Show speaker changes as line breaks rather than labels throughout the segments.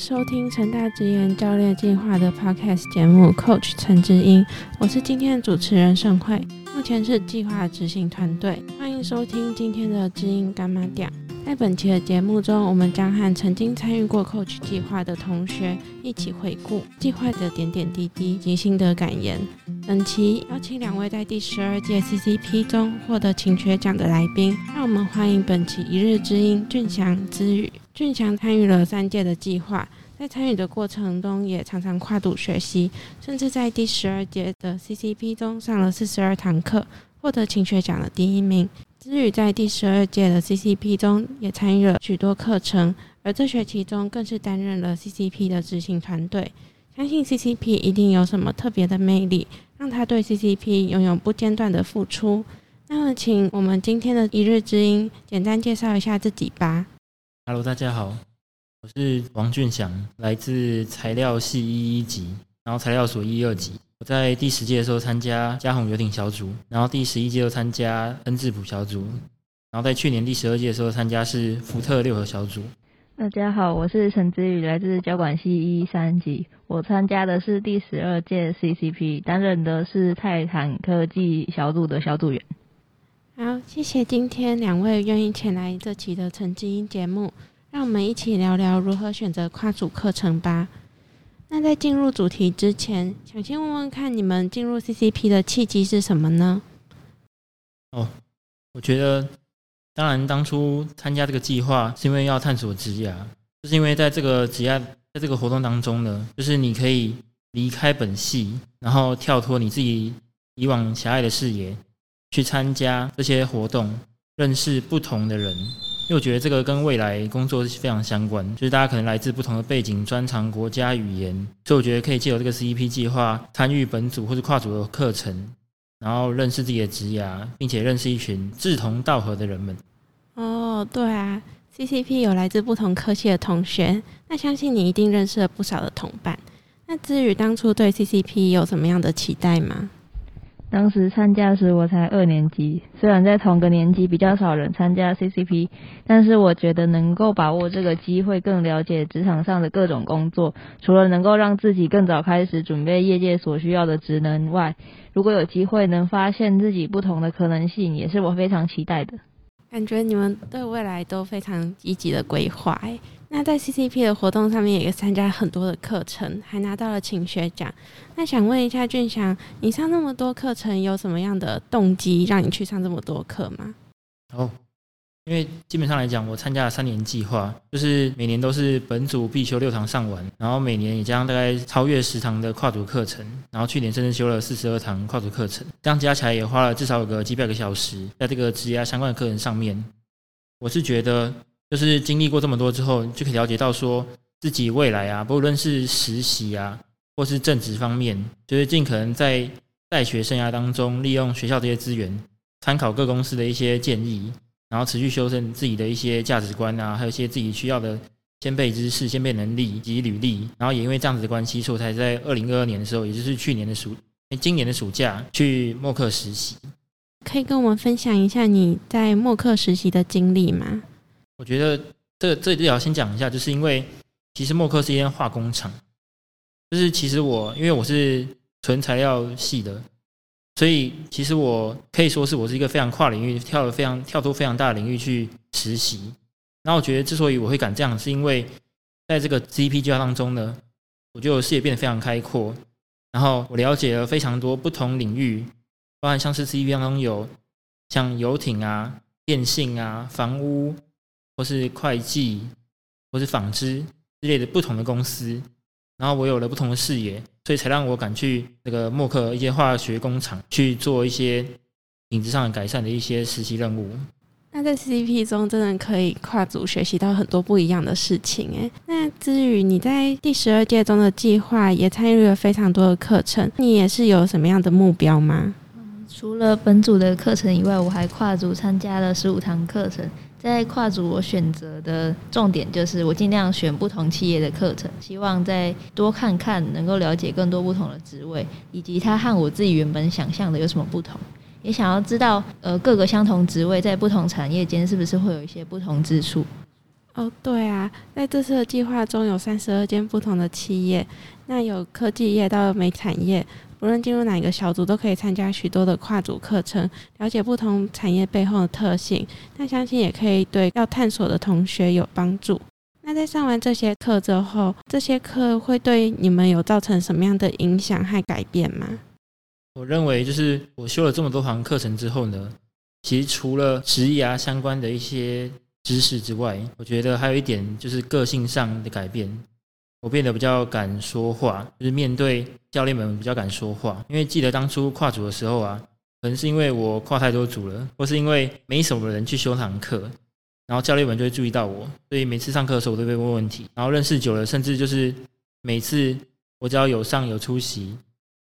收听成大职研教练计划的 Podcast 节目，Coach 陈志英，我是今天的主持人盛慧，目前是计划执行团队。欢迎收听今天的知音干妈调。在本期的节目中，我们将和曾经参与过 Coach 计划的同学一起回顾计划的点点滴滴及心得感言。本期邀请两位在第十二届 CCP 中获得勤学奖的来宾，让我们欢迎本期一日之音俊祥、之语。俊强参与了三届的计划，在参与的过程中也常常跨度学习，甚至在第十二届的 CCP 中上了四十二堂课，获得勤学奖的第一名。之宇在第十二届的 CCP 中也参与了许多课程，而这学期中更是担任了 CCP 的执行团队。相信 CCP 一定有什么特别的魅力，让他对 CCP 拥有不间断的付出。那么，请我们今天的一日之音简单介绍一下自己吧。
Hello，大家好，我是王俊祥，来自材料系一一级，然后材料所一二级。我在第十届的时候参加嘉宏游艇小组，然后第十一届又参加恩智浦小组，然后在去年第十二届的时候参加是福特六合小组。
大家好，我是陈子宇，来自交管系一三级，我参加的是第十二届 CCP，担任的是泰坦科技小组的小组员。
好，谢谢今天两位愿意前来这期的成绩音节目，让我们一起聊聊如何选择跨组课程吧。那在进入主题之前，想先问问看你们进入 CCP 的契机是什么呢？
哦，我觉得，当然当初参加这个计划是因为要探索职涯，就是因为在这个职涯在这个活动当中呢，就是你可以离开本系，然后跳脱你自己以往狭隘的视野。去参加这些活动，认识不同的人，因为我觉得这个跟未来工作是非常相关。就是大家可能来自不同的背景、专长、国家、语言，所以我觉得可以借由这个 CEP 计划，参与本组或者跨组的课程，然后认识自己的职涯，并且认识一群志同道合的人们。
哦，对啊，CCP 有来自不同科系的同学，那相信你一定认识了不少的同伴。那至于当初对 CCP 有什么样的期待吗？
当时参加时我才二年级，虽然在同个年级比较少人参加 CCP，但是我觉得能够把握这个机会，更了解职场上的各种工作，除了能够让自己更早开始准备业界所需要的职能外，如果有机会能发现自己不同的可能性，也是我非常期待的。
感觉你们对未来都非常积极的规划。那在 CCP 的活动上面也参加很多的课程，还拿到了勤学奖。那想问一下俊祥，你上那么多课程，有什么样的动机让你去上这么多课吗？
哦，因为基本上来讲，我参加了三年计划，就是每年都是本组必修六堂上完，然后每年也将大概超越十堂的跨组课程，然后去年甚至修了四十二堂跨组课程，这样加起来也花了至少有个几百个小时在这个职业相关的课程上面。我是觉得。就是经历过这么多之后，就可以了解到说自己未来啊，不论是实习啊，或是正职方面，就是尽可能在在学生涯当中，利用学校这些资源，参考各公司的一些建议，然后持续修正自己的一些价值观啊，还有一些自己需要的先辈知识、先辈能力以及履历。然后也因为这样子的关系，所以我才在二零二二年的时候，也就是去年的暑，今年的暑假去默克实习。
可以跟我们分享一下你在默克实习的经历吗？
我觉得这这也要先讲一下，就是因为其实默克是一间化工厂，就是其实我因为我是纯材料系的，所以其实我可以说是我是一个非常跨领域跳了非常跳脱非常大的领域去实习。然后我觉得之所以我会敢这样，是因为在这个 CP 计划当中呢，我觉得我视野变得非常开阔，然后我了解了非常多不同领域，包含像是 CP 当中有像游艇啊、电信啊、房屋。或是会计，或是纺织之类的不同的公司，然后我有了不同的视野，所以才让我敢去那个默克一些化学工厂去做一些品质上的改善的一些实习任务。
那在 CCP 中，真的可以跨组学习到很多不一样的事情诶。那至于你在第十二届中的计划，也参与了非常多的课程，你也是有什么样的目标吗？
除了本组的课程以外，我还跨组参加了十五堂课程。在跨组，我选择的重点就是我尽量选不同企业的课程，希望再多看看，能够了解更多不同的职位，以及它和我自己原本想象的有什么不同。也想要知道，呃，各个相同职位在不同产业间是不是会有一些不同之处。
哦，对啊，在这次的计划中有三十二间不同的企业，那有科技业到美产业，不论进入哪一个小组，都可以参加许多的跨组课程，了解不同产业背后的特性。那相信也可以对要探索的同学有帮助。那在上完这些课之后，这些课会对你们有造成什么样的影响和改变吗？
我认为，就是我修了这么多堂课程之后呢，其实除了职涯相关的一些知识之外，我觉得还有一点就是个性上的改变。我变得比较敢说话，就是面对教练们比较敢说话。因为记得当初跨组的时候啊，可能是因为我跨太多组了，或是因为没什么人去修堂课。然后教练们就会注意到我，所以每次上课的时候我都被问问题。然后认识久了，甚至就是每次我只要有上有出席，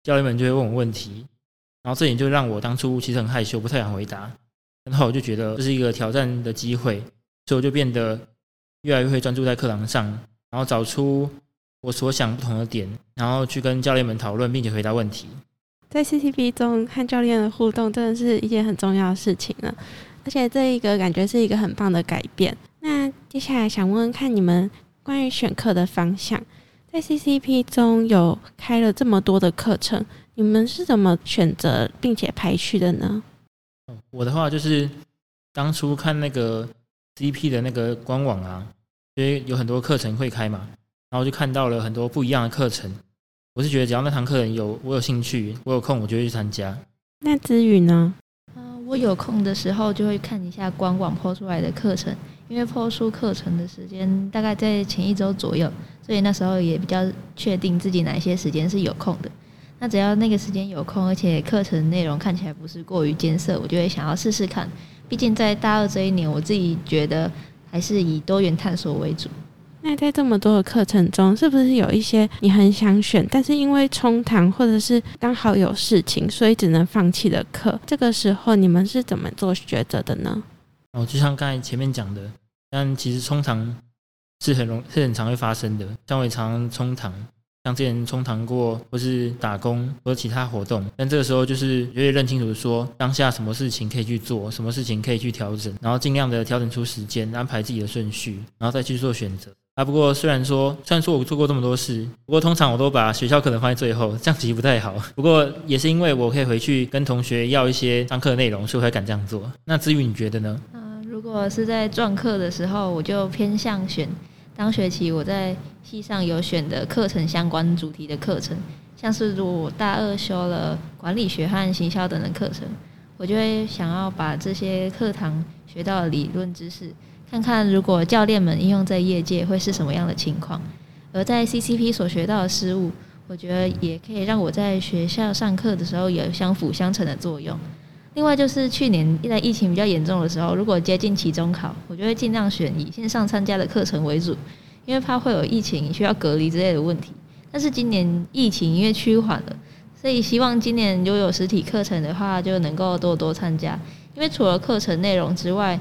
教练们就会问我问题。然后这点就让我当初其实很害羞，不太想回答。然后我就觉得这是一个挑战的机会，所以我就变得越来越会专注在课堂上，然后找出我所想不同的点，然后去跟教练们讨论，并且回答问题。
在 CCP 中和教练的互动，真的是一件很重要的事情了。而且这一个感觉是一个很棒的改变。那接下来想问问看你们关于选课的方向，在 CCP 中有开了这么多的课程，你们是怎么选择并且排序的呢？
我的话就是当初看那个 CP 的那个官网啊，因为有很多课程会开嘛，然后就看到了很多不一样的课程。我是觉得只要那堂课有我有兴趣，我有空，我就会去参加。
那子宇呢？
我有空的时候就会看一下官网抛出来的课程，因为抛出课程的时间大概在前一周左右，所以那时候也比较确定自己哪些时间是有空的。那只要那个时间有空，而且课程内容看起来不是过于艰涩，我就会想要试试看。毕竟在大二这一年，我自己觉得还是以多元探索为主。
那在这么多的课程中，是不是有一些你很想选，但是因为冲堂或者是刚好有事情，所以只能放弃的课？这个时候你们是怎么做抉择的呢？
哦，就像刚才前面讲的，但其实冲堂是很容是很常会发生的。像我也常冲堂，像之前冲堂过，或是打工或者其他活动，但这个时候就是就会认清楚说当下什么事情可以去做，什么事情可以去调整，然后尽量的调整出时间，安排自己的顺序，然后再去做选择。啊，不过虽然说，虽然说我做过这么多事，不过通常我都把学校可能放在最后，这样其实不太好。不过也是因为我可以回去跟同学要一些上课的内容，所以我才敢这样做。那至于你觉得呢？
嗯，如果是在撞课的时候，我就偏向选当学期我在系上有选的课程相关主题的课程，像是如我大二修了管理学和行销等的课程，我就会想要把这些课堂学到的理论知识。看看如果教练们应用在业界会是什么样的情况，而在 CCP 所学到的失误，我觉得也可以让我在学校上课的时候有相辅相成的作用。另外就是去年在疫情比较严重的时候，如果接近期中考，我就会尽量选以线上参加的课程为主，因为怕会有疫情需要隔离之类的问题。但是今年疫情因为趋缓了，所以希望今年如果有实体课程的话，就能够多多参加。因为除了课程内容之外，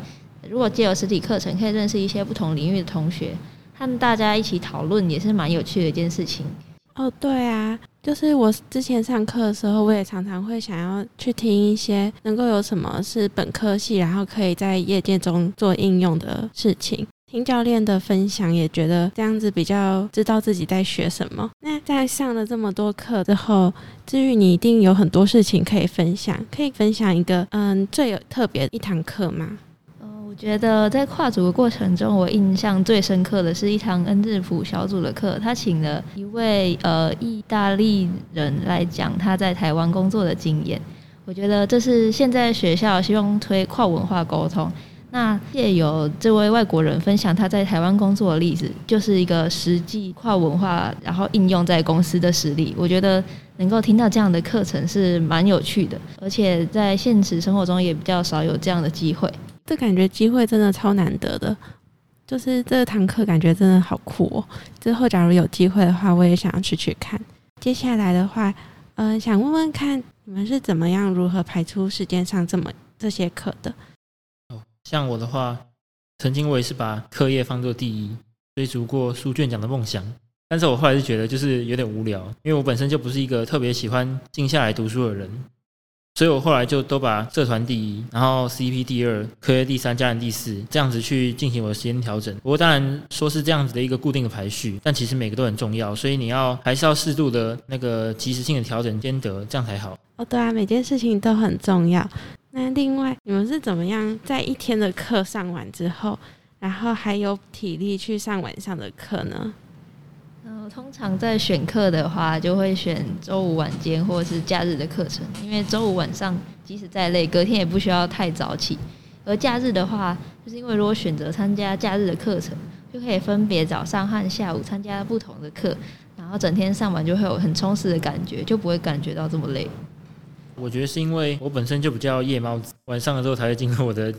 如果借由实体课程，可以认识一些不同领域的同学，和大家一起讨论，也是蛮有趣的一件事情。
哦，对啊，就是我之前上课的时候，我也常常会想要去听一些能够有什么是本科系，然后可以在业界中做应用的事情。听教练的分享，也觉得这样子比较知道自己在学什么。那在上了这么多课之后，至于你一定有很多事情可以分享，可以分享一个嗯最有特别一堂课吗？
我觉得在跨组的过程中，我印象最深刻的是一堂恩智浦小组的课，他请了一位呃意大利人来讲他在台湾工作的经验。我觉得这是现在学校希望推跨文化沟通，那借由这位外国人分享他在台湾工作的例子，就是一个实际跨文化然后应用在公司的实例。我觉得能够听到这样的课程是蛮有趣的，而且在现实生活中也比较少有这样的机会。
这感觉机会真的超难得的，就是这堂课感觉真的好酷哦！之后假如有机会的话，我也想要去去看。接下来的话，嗯，想问问看你们是怎么样如何排出时间上这么这些课的？
哦，像我的话，曾经我也是把课业放作第一，追逐过书卷奖的梦想。但是我后来是觉得就是有点无聊，因为我本身就不是一个特别喜欢静下来读书的人。所以我后来就都把社团第一，然后 CP 第二，科学第三，家人第四，这样子去进行我的时间调整。不过当然说是这样子的一个固定的排序，但其实每个都很重要，所以你要还是要适度的那个及时性的调整兼得，这样才好。
哦，对啊，每件事情都很重要。那另外，你们是怎么样在一天的课上完之后，然后还有体力去上晚上的课呢？
通常在选课的话，就会选周五晚间或者是假日的课程，因为周五晚上即使再累，隔天也不需要太早起。而假日的话，就是因为如果选择参加假日的课程，就可以分别早上和下午参加不同的课，然后整天上完就会有很充实的感觉，就不会感觉到这么累。
我觉得是因为我本身就比较夜猫子，晚上的时候才会进入我的，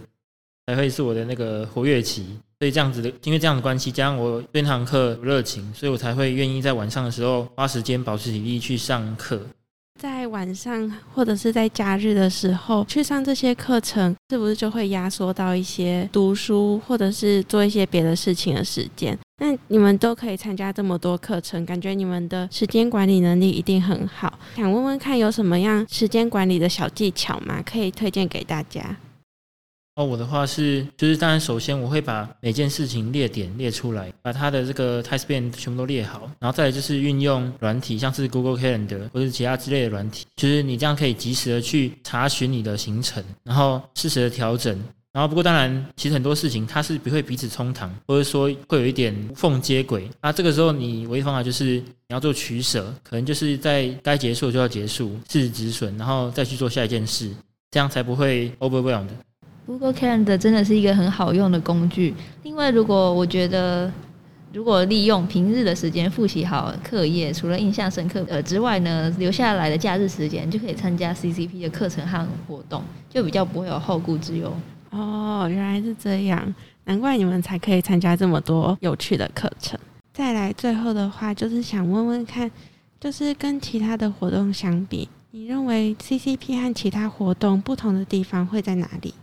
才会是我的那个活跃期，所以这样子的，因为这样的关系，加上我对那堂课有热情，所以我才会愿意在晚上的时候花时间保持体力去上课。
在晚上或者是在假日的时候去上这些课程，是不是就会压缩到一些读书或者是做一些别的事情的时间？那你们都可以参加这么多课程，感觉你们的时间管理能力一定很好。想问问看，有什么样时间管理的小技巧吗？可以推荐给大家？
哦，我的话是，就是当然，首先我会把每件事情列点列出来，把它的这个 task plan 全部都列好，然后再来就是运用软体，像是 Google Calendar 或者其他之类的软体，就是你这样可以及时的去查询你的行程，然后适时的调整。然后不过当然，其实很多事情它是不会彼此冲堂，或者说会有一点无缝接轨。那这个时候你唯一方法就是你要做取舍，可能就是在该结束就要结束，适时止损，然后再去做下一件事，这样才不会 overwhelmed。
Google Calendar 真的是一个很好用的工具。另外，如果我觉得如果利用平日的时间复习好课业，除了印象深刻呃之外呢，留下来的假日时间就可以参加 CCP 的课程和活动，就比较不会有后顾之忧。
哦，原来是这样，难怪你们才可以参加这么多有趣的课程。再来，最后的话就是想问问看，就是跟其他的活动相比，你认为 CCP 和其他活动不同的地方会在哪里？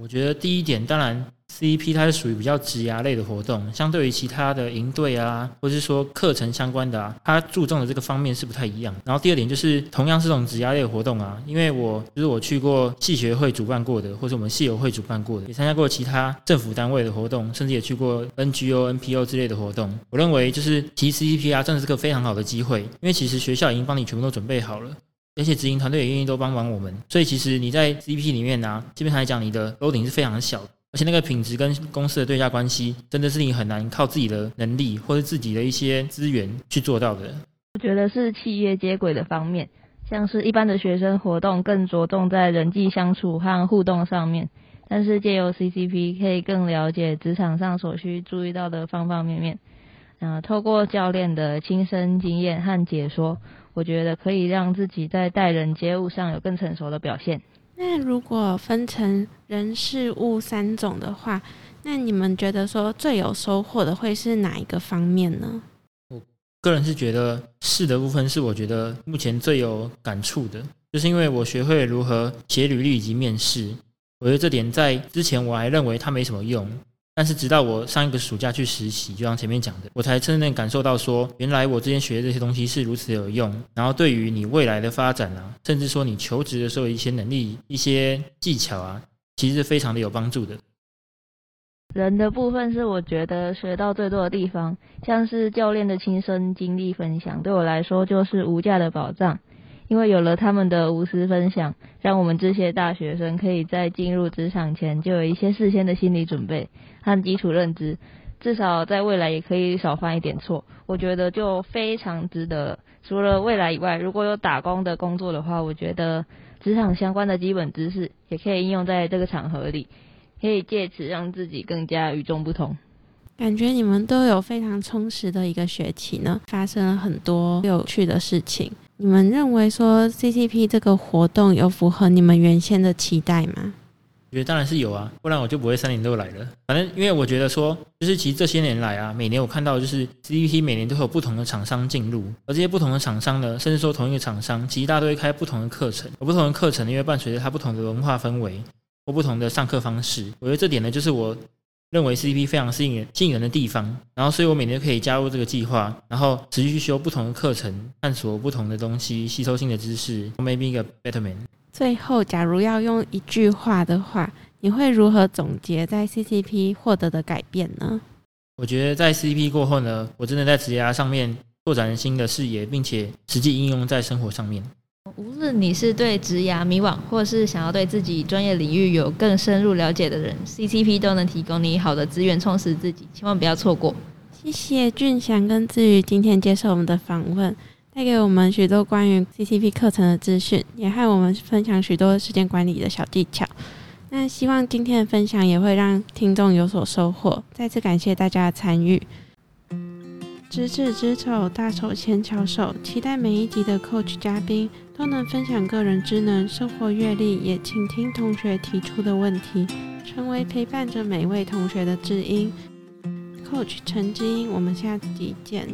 我觉得第一点，当然 CEP 它是属于比较职涯类的活动，相对于其他的营队啊，或者是说课程相关的啊，它注重的这个方面是不太一样。然后第二点就是，同样是这种职涯类的活动啊，因为我就是我去过系学会主办过的，或者我们系友会主办过的，也参加过其他政府单位的活动，甚至也去过 NGO、NPO 之类的活动。我认为就是其实 CEP 啊，真的是个非常好的机会，因为其实学校已经帮你全部都准备好了。而且执行团队也愿意都帮忙我们，所以其实你在 CP 里面呢，基本上来讲，你的 loading 是非常的小，而且那个品质跟公司的对价关系，真的是你很难靠自己的能力或者自己的一些资源去做到的。
我觉得是企业接轨的方面，像是一般的学生活动更着重在人际相处和互动上面，但是借由 CCP 可以更了解职场上所需注意到的方方面面。嗯，透过教练的亲身经验和解说。我觉得可以让自己在待人接物上有更成熟的表现。
那如果分成人事物三种的话，那你们觉得说最有收获的会是哪一个方面呢？
我个人是觉得事的部分是我觉得目前最有感触的，就是因为我学会如何写履历以及面试。我觉得这点在之前我还认为它没什么用。但是直到我上一个暑假去实习，就像前面讲的，我才真正感受到说，原来我之前学的这些东西是如此有用。然后对于你未来的发展啊，甚至说你求职的时候一些能力、一些技巧啊，其实是非常的有帮助的。
人的部分是我觉得学到最多的地方，像是教练的亲身经历分享，对我来说就是无价的宝藏。因为有了他们的无私分享，让我们这些大学生可以在进入职场前就有一些事先的心理准备和基础认知，至少在未来也可以少犯一点错。我觉得就非常值得。除了未来以外，如果有打工的工作的话，我觉得职场相关的基本知识也可以应用在这个场合里，可以借此让自己更加与众不同。
感觉你们都有非常充实的一个学期呢，发生了很多有趣的事情。你们认为说 CCP 这个活动有符合你们原先的期待吗？
我觉得当然是有啊，不然我就不会三年都来了。反正因为我觉得说，就是其实这些年来啊，每年我看到就是 CCP 每年都会有不同的厂商进入，而这些不同的厂商呢，甚至说同一个厂商，其实大家都会开不同的课程，有不同的课程呢，因为伴随着它不同的文化氛围或不同的上课方式。我觉得这点呢，就是我。认为 CP 非常吸引人、吸引人的地方，然后所以我每年都可以加入这个计划，然后持续去修不同的课程，探索不同的东西，吸收新的知识，maybe a better man。
最后，假如要用一句话的话，你会如何总结在 CCP 获得的改变呢？
我觉得在 CCP 过后呢，我真的在职涯上面拓展新的视野，并且实际应用在生活上面。
无论你是对职涯迷惘，或是想要对自己专业领域有更深入了解的人，CCP 都能提供你好的资源，充实自己，千万不要错过。
谢谢俊祥跟志宇今天接受我们的访问，带给我们许多关于 CCP 课程的资讯，也和我们分享许多时间管理的小技巧。那希望今天的分享也会让听众有所收获。再次感谢大家的参与。执子之手，大手牵小手，期待每一集的 Coach 嘉宾都能分享个人智能、生活阅历，也倾听同学提出的问题，成为陪伴着每位同学的知音。Coach 陈知音，我们下集见。